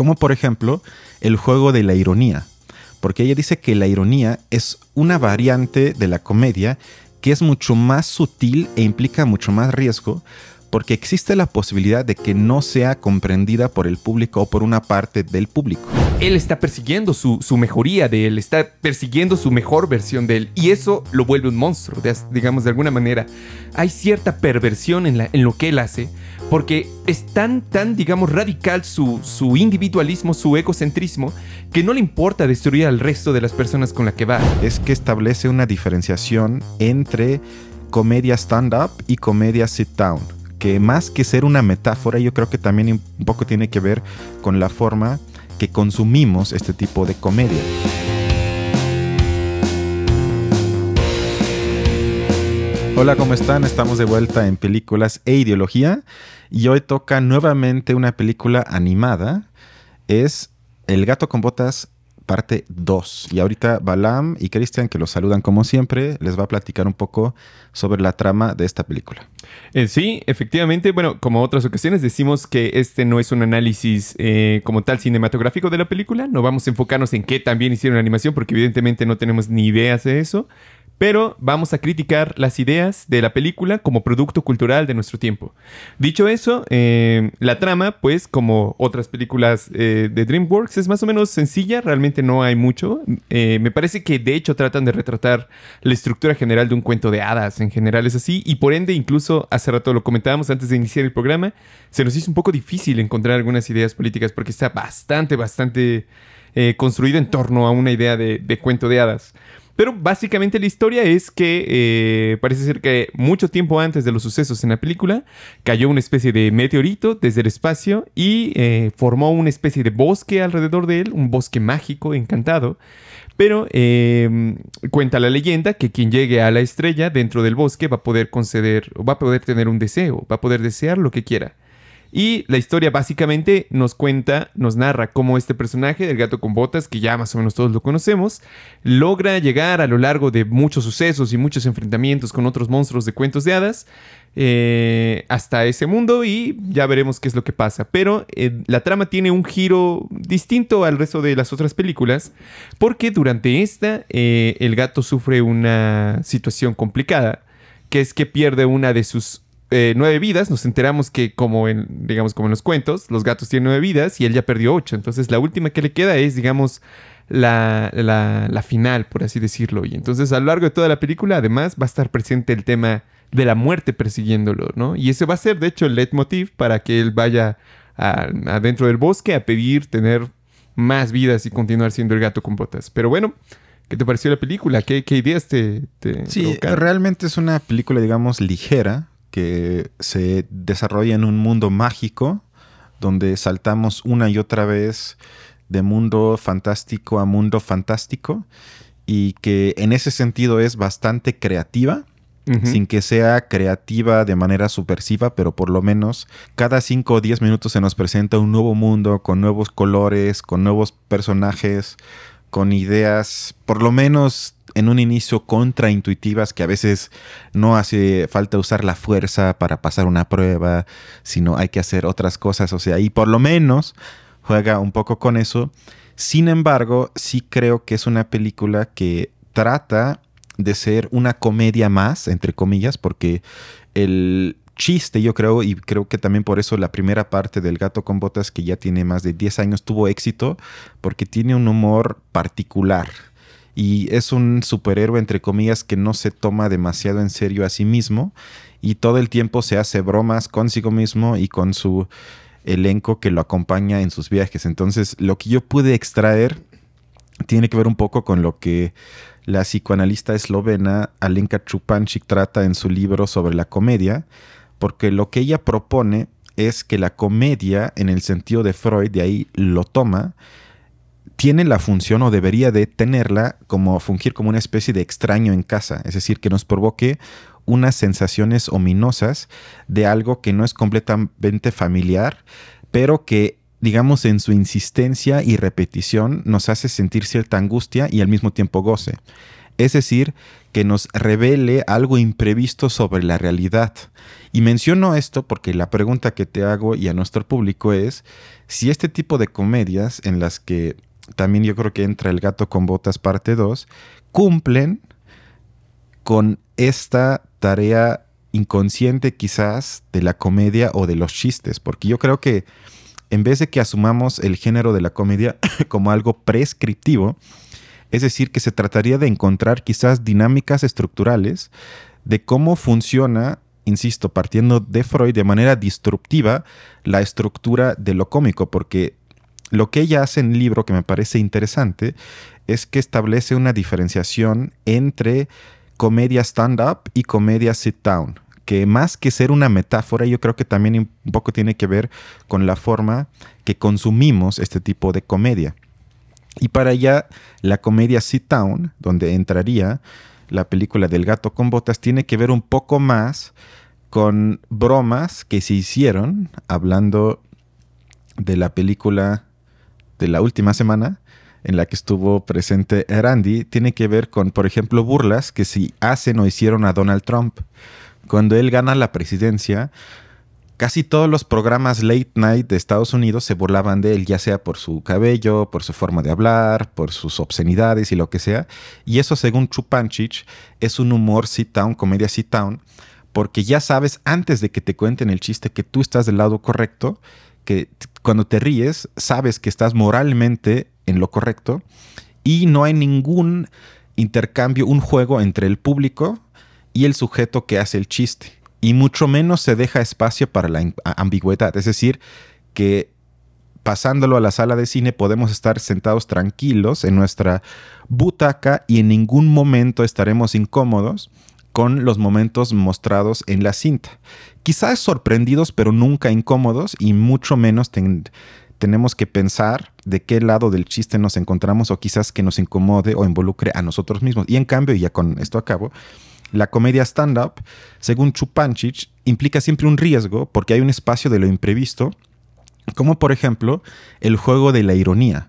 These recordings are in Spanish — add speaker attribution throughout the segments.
Speaker 1: Como por ejemplo el juego de la ironía, porque ella dice que la ironía es una variante de la comedia que es mucho más sutil e implica mucho más riesgo porque existe la posibilidad de que no sea comprendida por el público o por una parte del público.
Speaker 2: Él está persiguiendo su, mejoría de él, está persiguiendo su mejor versión de él y eso lo vuelve un monstruo, digamos de alguna manera. Hay cierta perversión en, en lo que él hace porque es tan, tan, digamos, radical su, su individualismo, su egocentrismo, que no le importa destruir al resto de las personas con las que va.
Speaker 1: Es que establece una diferenciación entre comedia stand-up y comedia sit-down que más que ser una metáfora, yo creo que también un poco tiene que ver con la forma que consumimos este tipo de comedia. Hola, ¿cómo están? Estamos de vuelta en Películas e Ideología y hoy toca nuevamente una película animada. Es El gato con botas parte 2. Y ahorita Balam y Cristian, que los saludan como siempre, les va a platicar un poco sobre la trama de esta película.
Speaker 2: Eh, sí, efectivamente, bueno, como otras ocasiones decimos que este no es un análisis eh, como tal cinematográfico de la película, no vamos a enfocarnos en qué también hicieron la animación, porque evidentemente no tenemos ni ideas de eso pero vamos a criticar las ideas de la película como producto cultural de nuestro tiempo. Dicho eso, eh, la trama, pues como otras películas eh, de DreamWorks, es más o menos sencilla, realmente no hay mucho. Eh, me parece que de hecho tratan de retratar la estructura general de un cuento de hadas, en general es así, y por ende incluso hace rato lo comentábamos antes de iniciar el programa, se nos hizo un poco difícil encontrar algunas ideas políticas porque está bastante, bastante... construido en torno a una idea de cuento de hadas. Pero básicamente la historia es que eh, parece ser que mucho tiempo antes de los sucesos en la película cayó una especie de meteorito desde el espacio y eh, formó una especie de bosque alrededor de él, un bosque mágico, encantado. Pero em, cuenta la leyenda que quien llegue a la estrella dentro del bosque va a poder conceder, va a poder tener un deseo, va a poder desear lo que quiera. Y la historia básicamente nos cuenta, nos narra cómo este personaje, el gato con botas, que ya más o menos todos lo conocemos, logra llegar a lo largo de muchos sucesos y muchos enfrentamientos con otros monstruos de cuentos de hadas eh, hasta ese mundo y ya veremos qué es lo que pasa. Pero eh, la trama tiene un giro distinto al resto de las otras películas porque durante esta eh, el gato sufre una situación complicada, que es que pierde una de sus eh, nueve vidas, nos enteramos que como en, digamos, como en los cuentos, los gatos tienen nueve vidas y él ya perdió ocho. Entonces la última que le queda es, digamos, la, la, final, por así decirlo. Y entonces a lo largo de toda la película, además, va a estar presente el tema de la muerte persiguiéndolo, ¿no? Y ese va a ser, de hecho, el leitmotiv para que él vaya adentro del bosque a pedir tener más vidas y continuar siendo el gato con botas. Pero bueno, ¿qué te pareció la película? ¿Qué, qué ideas te, te
Speaker 1: Sí, realmente es una película, digamos, ligera que se desarrolla en un mundo mágico donde saltamos una y otra vez de mundo fantástico a mundo fantástico y que en ese sentido es bastante creativa, sin que sea creativa de manera subversiva, pero por lo menos cada 5 o 10 minutos se nos presenta un nuevo mundo con nuevos colores, con nuevos personajes, con ideas por lo menos en un inicio contraintuitivas que a veces no hace falta usar la fuerza para pasar una prueba, sino hay que hacer otras cosas, o sea, y por lo menos juega un poco con eso. Sin embargo, sí creo que es una película que trata de ser una comedia más, entre comillas, porque el chiste, yo creo, y creo que también por eso la primera parte del Gato con Botas, que ya tiene más de 10 años, tuvo éxito, porque tiene un humor particular y es un superhéroe entre comillas que no se toma demasiado en serio a sí mismo y todo el tiempo se hace bromas consigo mismo y con su elenco que lo acompaña en sus viajes. Entonces, lo que yo pude extraer tiene que ver un poco con lo que la psicoanalista eslovena Alenka Chupanchik trata en su libro sobre la comedia, porque lo que ella propone es que la comedia, en el sentido de Freud, de ahí lo toma, tiene la función o debería de tenerla como fungir como una especie de extraño en casa, es decir, que nos provoque unas sensaciones ominosas de algo que no es completamente familiar, pero que digamos en su insistencia y repetición nos hace sentir cierta angustia y al mismo tiempo goce. es decir, que nos revele algo imprevisto sobre la realidad. Y menciono esto porque la pregunta que te hago y a nuestro público es si este tipo de comedias en las que también yo creo que entra el gato con botas parte 2, cumplen con esta tarea inconsciente quizás de la comedia o de los chistes, porque yo creo que en vez de que asumamos el género de la comedia como algo prescriptivo, es decir, que se trataría de encontrar quizás dinámicas estructurales de cómo funciona, insisto, partiendo de Freud de manera disruptiva, la estructura de lo cómico, porque lo que ella hace en el libro que me parece interesante es que establece una diferenciación entre comedia stand-up y comedia sit-down, que más que ser una metáfora, yo creo que también un poco tiene que ver con la forma que consumimos este tipo de comedia. Y para ella, la comedia sit-down, donde entraría la película del gato con botas, tiene que ver un poco más con bromas que se hicieron, hablando de la película de la última semana, en la que estuvo presente Randy tiene que ver con, por ejemplo, burlas que si hacen o hicieron a Donald Trump. Cuando él gana la presidencia, casi todos los programas late night de Estados Unidos se burlaban de él, ya sea por su cabello, por su forma de hablar, por sus obscenidades y lo que sea. Y eso, según Chupanchich, es un humor sit-down, comedia sit-down, porque ya sabes antes de que te cuenten el chiste que tú estás del lado correcto, que cuando te ríes sabes que estás moralmente en lo correcto y no hay ningún intercambio, un juego entre el público y el sujeto que hace el chiste. Y mucho menos se deja espacio para la ambigüedad. Es decir, que pasándolo a la sala de cine podemos estar sentados tranquilos en nuestra butaca y en ningún momento estaremos incómodos con los momentos mostrados en la cinta. Quizás sorprendidos, pero nunca incómodos y mucho menos tenemos que pensar de qué lado del chiste nos encontramos o quizás que nos incomode o involucre a nosotros mismos. Y en cambio, y ya con esto acabo, la comedia stand-up, según Chupanchich, implica siempre un riesgo porque hay un espacio de lo imprevisto, como por ejemplo el juego de la ironía.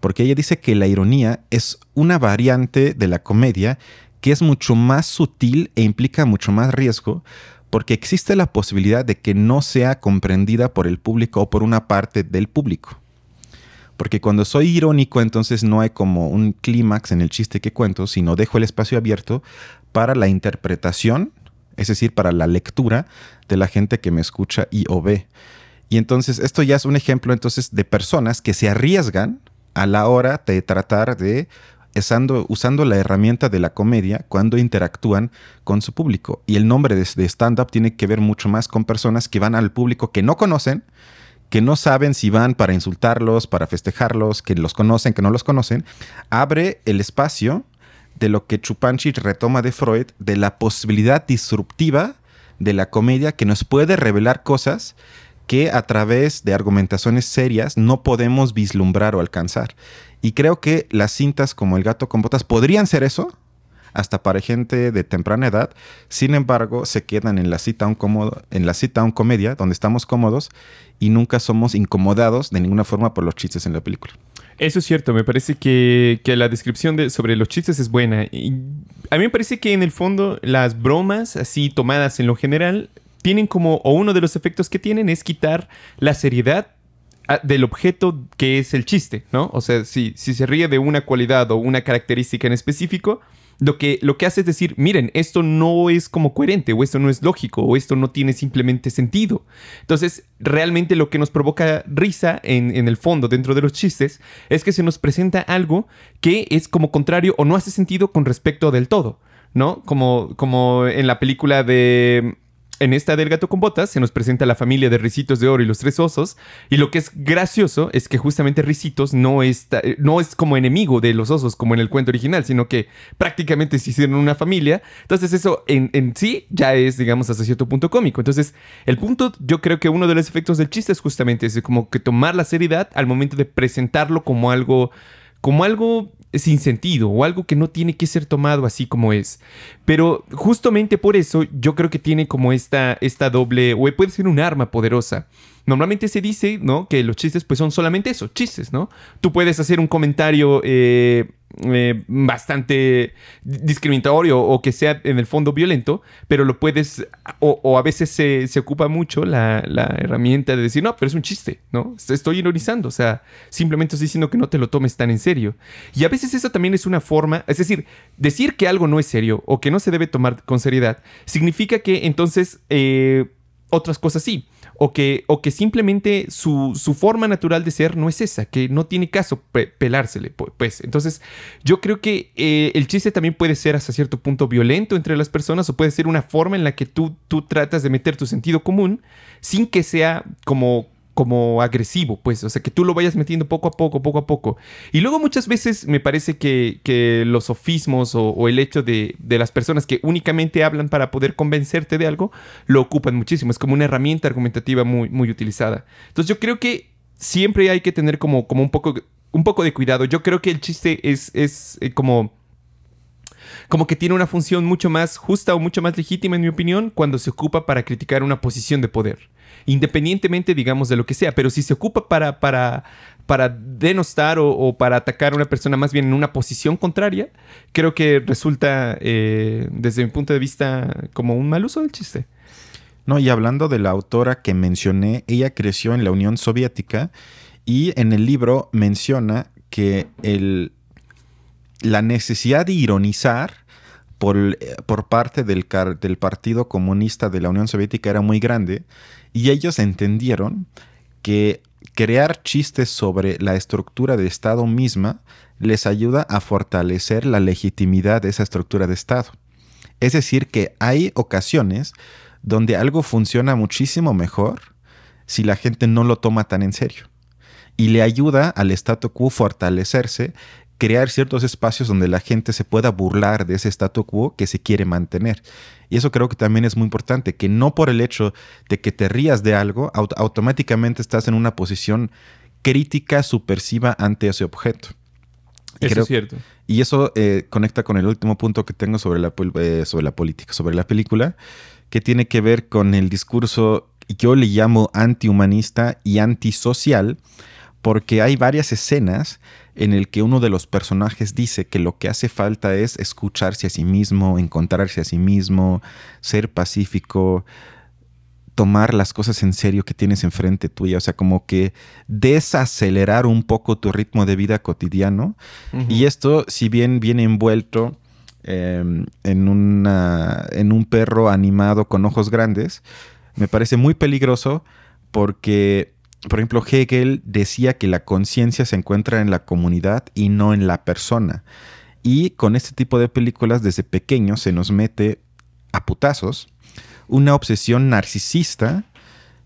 Speaker 1: Porque ella dice que la ironía es una variante de la comedia que es mucho más sutil e implica mucho más riesgo porque existe la posibilidad de que no sea comprendida por el público o por una parte del público. Porque cuando soy irónico, entonces no hay como un clímax en el chiste que cuento, sino dejo el espacio abierto para la interpretación, es decir, para la lectura de la gente que me escucha y o ve. Y entonces esto ya es un ejemplo entonces de personas que se arriesgan a la hora de tratar de usando, la herramienta de la comedia cuando interactúan con su público. Y el nombre de, de stand-up tiene que ver mucho más con personas que van al público que no conocen, que no saben si van para insultarlos, para festejarlos, que los conocen, que no los conocen, abre el espacio de lo que Chupanchi retoma de Freud, de la posibilidad disruptiva de la comedia que nos puede revelar cosas que a través de argumentaciones serias no podemos vislumbrar o alcanzar. Y creo que las cintas como El gato con botas podrían ser eso, hasta para gente de temprana edad. Sin embargo, se quedan en la cita un cómodo, en la cita un comedia, donde estamos cómodos y nunca somos incomodados de ninguna forma por los chistes en la película.
Speaker 2: Eso es cierto, me parece que, que la descripción de, sobre los chistes es buena. Y a mí me parece que en el fondo las bromas, así tomadas en lo general, tienen como, o uno de los efectos que tienen es quitar la seriedad del objeto que es el chiste, ¿no? O sea, si, si se ríe de una cualidad o una característica en específico, lo que, lo que hace es decir, miren, esto no es como coherente, o esto no es lógico, o esto no tiene simplemente sentido. Entonces, realmente lo que nos provoca risa en, en, el fondo, dentro de los chistes, es que se nos presenta algo que es como contrario o no hace sentido con respecto del todo, ¿no? Como, como en la película de en esta del gato con botas se nos presenta la familia de Ricitos de Oro y los tres osos. Y lo que es gracioso es que justamente Ricitos no, está, no es como enemigo de los osos como en el cuento original, sino que prácticamente se hicieron una familia. Entonces eso en, en sí ya es, digamos, hasta cierto punto cómico. Entonces el punto, yo creo que uno de los efectos del chiste es justamente ese, como que tomar la seriedad al momento de presentarlo como algo, como algo sin sentido o algo que no tiene que ser tomado así como es. Pero justamente por eso yo creo que tiene como esta, esta doble, o puede ser un arma poderosa. Normalmente se dice, ¿no? Que los chistes pues son solamente eso, chistes, ¿no? Tú puedes hacer un comentario... Eh, eh, bastante discriminatorio o que sea en el fondo violento, pero lo puedes, o, a veces se, ocupa mucho la, herramienta de decir, no, pero es un chiste, ¿no? Estoy ironizando, o sea, simplemente estoy diciendo que no te lo tomes tan en serio. Y a veces eso también es una forma, es decir, decir que algo no es serio o que no se debe tomar con seriedad, significa que entonces eh, otras cosas sí o que, o que simplemente su, forma natural de ser no es esa, que no tiene caso pelársele, pues. Entonces, yo creo que eh, el chiste también puede ser hasta cierto punto violento entre las personas o puede ser una forma en la que tú, tú tratas de meter tu sentido común sin que sea como como agresivo, pues, o sea, que tú lo vayas metiendo poco a poco, poco a poco. Y luego muchas veces me parece que, los sofismos o, el hecho de, las personas que únicamente hablan para poder convencerte de algo, lo ocupan muchísimo. Es como una herramienta argumentativa muy, muy utilizada. Entonces yo creo que siempre hay que tener como, como un, poco, un poco de cuidado. Yo creo que el chiste es, es eh, como como que tiene una función mucho más justa o mucho más legítima, en mi opinión, cuando se ocupa para criticar una posición de poder independientemente, digamos, de lo que sea. Pero si se ocupa para, para, para denostar o, para atacar a una persona más bien en una posición contraria, creo que resulta, eh, desde mi punto de vista, como un mal uso del chiste.
Speaker 1: No, y hablando de la autora que mencioné, ella creció en la Unión Soviética y en el libro menciona que el, la necesidad de ironizar por, por parte del, del Partido Comunista de la Unión Soviética era muy grande y ellos entendieron que crear chistes sobre la estructura de Estado misma les ayuda a fortalecer la legitimidad de esa estructura de Estado. Es decir, que hay ocasiones donde algo funciona muchísimo mejor si la gente no lo toma tan en serio. Y le ayuda al statu quo fortalecerse crear ciertos espacios donde la gente se pueda burlar de ese statu quo que se quiere mantener. Y eso creo que también es muy importante, que no por el hecho de que te rías de algo, automáticamente estás en una posición crítica, supersiva ante ese objeto.
Speaker 2: Eso es cierto.
Speaker 1: Y eso eh, conecta con el último punto que tengo sobre la, eh, sobre la política, sobre la película, que tiene que ver con el discurso yo le llamo antihumanista y antisocial, porque hay varias escenas en el que uno de los personajes dice que lo que hace falta es escucharse a sí mismo, encontrarse a sí mismo, ser pacífico, tomar las cosas en serio que tienes enfrente tuya, o sea, como que desacelerar un poco tu ritmo de vida cotidiano. Y esto, si bien viene envuelto em, en, una, en un perro animado con ojos grandes, me parece muy peligroso porque por ejemplo, Hegel decía que la conciencia se encuentra en la comunidad y no en la persona. Y con este tipo de películas desde pequeño se nos mete a putazos una obsesión narcisista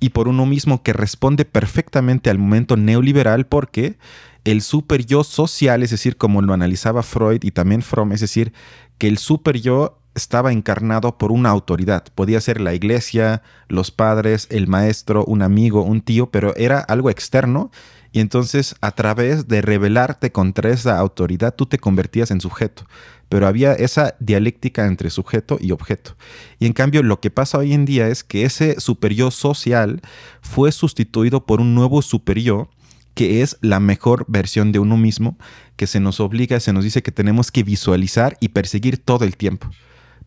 Speaker 1: y por uno mismo que responde perfectamente al momento neoliberal porque el super yo social, es decir, como lo analizaba Freud y también Fromm, es decir, que el super yo estaba encarnado por una autoridad. Podía ser la iglesia, los padres, el maestro, un amigo, un tío, pero era algo externo. Y entonces a través de rebelarte contra esa autoridad, tú te convertías en sujeto. Pero había esa dialéctica entre sujeto y objeto. Y en cambio lo que pasa hoy en día es que ese superior social fue sustituido por un nuevo superior que es la mejor versión de uno mismo, que se nos obliga, se nos dice que tenemos que visualizar y perseguir todo el tiempo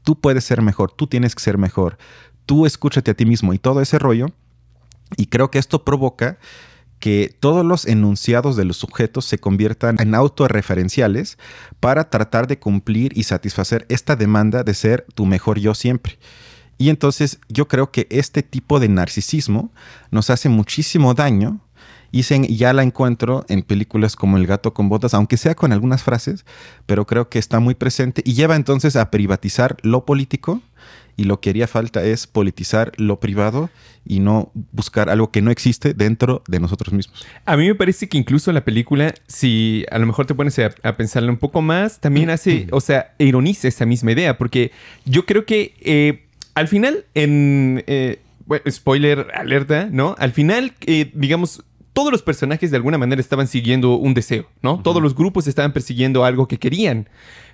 Speaker 1: tú puedes ser mejor, tú tienes que ser mejor, tú escúchate a ti mismo y todo ese rollo. Y creo que esto provoca que todos los enunciados de los sujetos se conviertan en autorreferenciales para tratar de cumplir y satisfacer esta demanda de ser tu mejor yo siempre. Y entonces yo creo que este tipo de narcisismo nos hace muchísimo daño y ya la encuentro en películas como El gato con botas, aunque sea con algunas frases, pero creo que está muy presente y lleva entonces a privatizar lo político y lo que haría falta es politizar lo privado y no buscar algo que no existe dentro de nosotros mismos.
Speaker 2: A mí me parece que incluso la película, si a lo mejor te pones a, pensarle un poco más, también hace, o sea, ironiza esa misma idea, porque yo creo que eh, al final, en... Eh, bueno, spoiler alerta, ¿no? Al final, eh, digamos, todos los personajes de alguna manera estaban siguiendo un deseo, ¿no? Todos los grupos estaban persiguiendo algo que querían.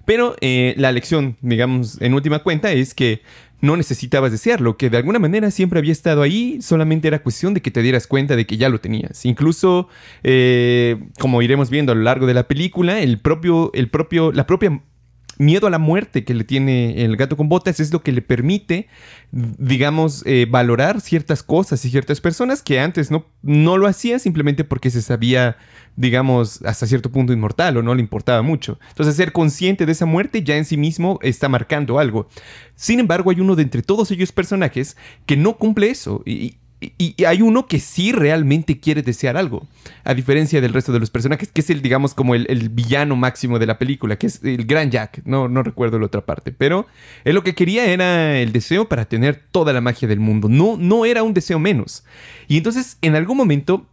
Speaker 2: Pero eh, la lección, digamos, en última cuenta, es que no necesitabas desearlo, que de alguna manera siempre había estado ahí, solamente era cuestión de que te dieras cuenta de que ya lo tenías. Incluso, eh, como iremos viendo a lo largo de la película, el propio, el propio, la propia miedo a la muerte que le tiene el gato con botas es lo que le permite, digamos, eh, valorar ciertas cosas y ciertas personas que antes no, no lo hacía simplemente porque se sabía, digamos, hasta cierto punto inmortal o no le importaba mucho. Entonces, ser consciente de esa muerte ya en sí mismo está marcando algo. Sin embargo, hay uno de entre todos ellos personajes que no cumple eso. Y, hay uno que sí realmente quiere desear algo, a diferencia del resto de los personajes, que es el, digamos, como el, villano máximo de la película, que es el Gran Jack, no, no recuerdo la otra parte, pero él lo que quería era el deseo para tener toda la magia del mundo, no, no era un deseo menos. Y entonces, en algún momento,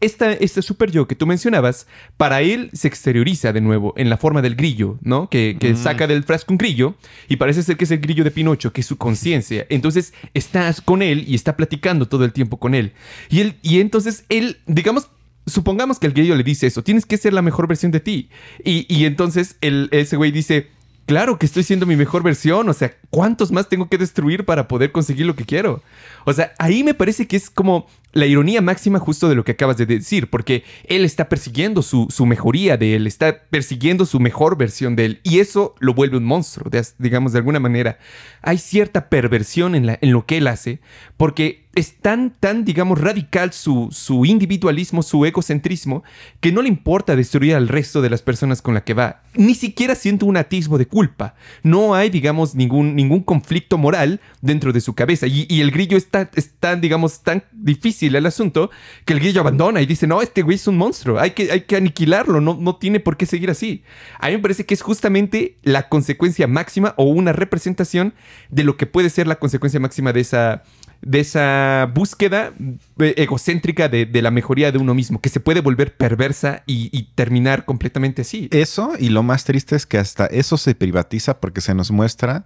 Speaker 2: esta, este super yo que tú mencionabas, para él se exterioriza de nuevo en la forma del grillo, ¿no? Que, mm. saca del frasco un grillo y parece ser que es el grillo de Pinocho, que es su conciencia. Entonces estás con él y está platicando todo el tiempo con él. Y, él, y entonces él, digamos, supongamos que el grillo le dice eso, tienes que ser la mejor versión de ti. Y, y entonces el, ese güey dice, claro que estoy siendo mi mejor versión, o sea, ¿cuántos más tengo que destruir para poder conseguir lo que quiero? O sea, ahí me parece que es como la ironía máxima justo de lo que acabas de decir, porque él está persiguiendo su, mejoría de él, está persiguiendo su mejor versión de él, y eso lo vuelve un monstruo, digamos, de alguna manera. Hay cierta perversión en, en lo que él hace, porque es tan, tan, digamos, radical su, su individualismo, su egocentrismo, que no le importa destruir al resto de las personas con las que va. Ni siquiera siente un atisbo de culpa. No hay, digamos, ningún, ningún conflicto moral dentro de su cabeza. Y, el grillo es tan, tan, digamos, tan difícil el asunto que el grillo abandona y dice, no, este güey es un monstruo, hay que, hay que aniquilarlo, no, no tiene por qué seguir así. A mí me parece que es justamente la consecuencia máxima o una representación de lo que puede ser la consecuencia máxima de esa, de esa búsqueda egocéntrica de, la mejoría de uno mismo, que se puede volver perversa y, y, terminar completamente así.
Speaker 1: Eso, y lo más triste es que hasta eso se privatiza porque se nos muestra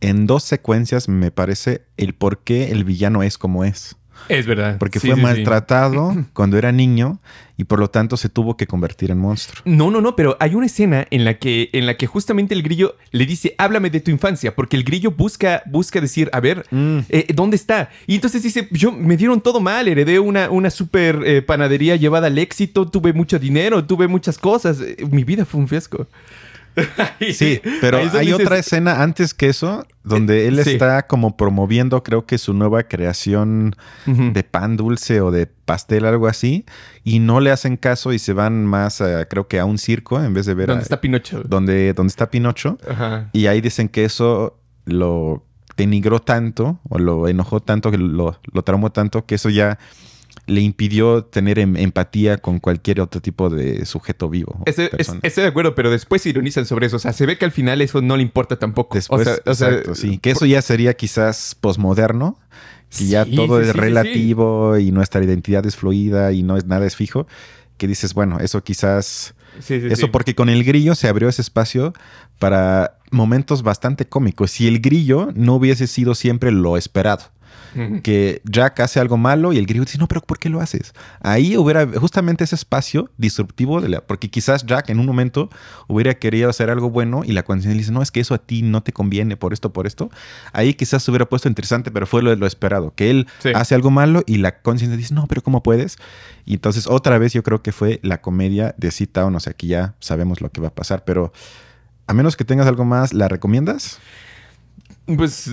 Speaker 1: en dos secuencias, me parece, el por qué el villano es como es.
Speaker 2: Es verdad.
Speaker 1: Porque fue maltratado cuando era niño y por lo tanto se tuvo que convertir en monstruo.
Speaker 2: No, no, no, pero hay una escena en la que, en la que justamente el grillo le dice, háblame de tu infancia, porque el grillo busca, busca decir, a ver, mm. eh, ¿dónde está? Y entonces dice, yo me dieron todo mal, heredé una, una super eh, panadería llevada al éxito, tuve mucho dinero, tuve muchas cosas, eh, mi vida fue un fiasco.
Speaker 1: Sí, pero hay otra escena antes que eso, donde él está como promoviendo, creo que su nueva creación de pan dulce o de pastel, algo así, y no le hacen caso y se van más, creo que a un circo en vez de ver...
Speaker 2: ¿Dónde está Pinocho?
Speaker 1: Donde, donde está Pinocho. Y ahí dicen que eso lo denigró tanto o lo enojó tanto, que lo, lo traumó tanto, que eso ya le impidió tener em, empatía con cualquier otro tipo de sujeto vivo.
Speaker 2: Estoy, de acuerdo, pero después se ironizan sobre eso. O sea, se ve que al final eso no le importa tampoco.
Speaker 1: Después, o sea, sí. Que eso ya sería quizás posmoderno, que ya todo es relativo y nuestra identidad es fluida y no es nada es fijo. Que dices, bueno, eso quizás... eso porque con el grillo se abrió ese espacio para momentos bastante cómicos. Si el grillo no hubiese sido siempre lo esperado que Jack hace algo malo y el grillo dice, no, pero ¿por qué lo haces? Ahí hubiera justamente ese espacio disruptivo, de la, porque quizás Jack en un momento hubiera querido hacer algo bueno y la conciencia le dice, no, es que eso a ti no te conviene por esto, por esto. Ahí quizás se hubiera puesto interesante, pero fue lo, lo esperado, que él hace algo malo y la conciencia dice, no, pero ¿cómo puedes? Y entonces otra vez yo creo que fue la comedia de Cita, o no sé, aquí ya sabemos lo que va a pasar, pero a menos que tengas algo más, ¿la recomiendas?
Speaker 2: Pues,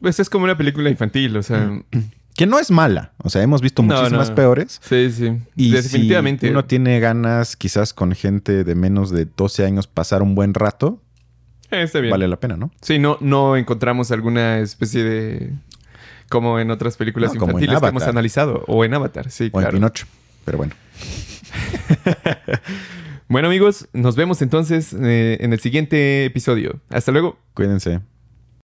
Speaker 2: pues, es como una película infantil, o sea.
Speaker 1: Que no es mala. O sea, hemos visto muchísimas peores.
Speaker 2: Sí, sí.
Speaker 1: Y Definitivamente. Si uno tiene ganas, quizás con gente de menos de 12 años, pasar un buen rato.
Speaker 2: Eh, está bien.
Speaker 1: Vale la pena, ¿no?
Speaker 2: Sí, no, no encontramos alguna especie de. Como en otras películas infantiles que hemos analizado. O en Avatar, sí,
Speaker 1: o en Pinocho. Pero bueno.
Speaker 2: bueno, amigos, nos vemos entonces eh, en el siguiente episodio. Hasta luego.
Speaker 1: Cuídense.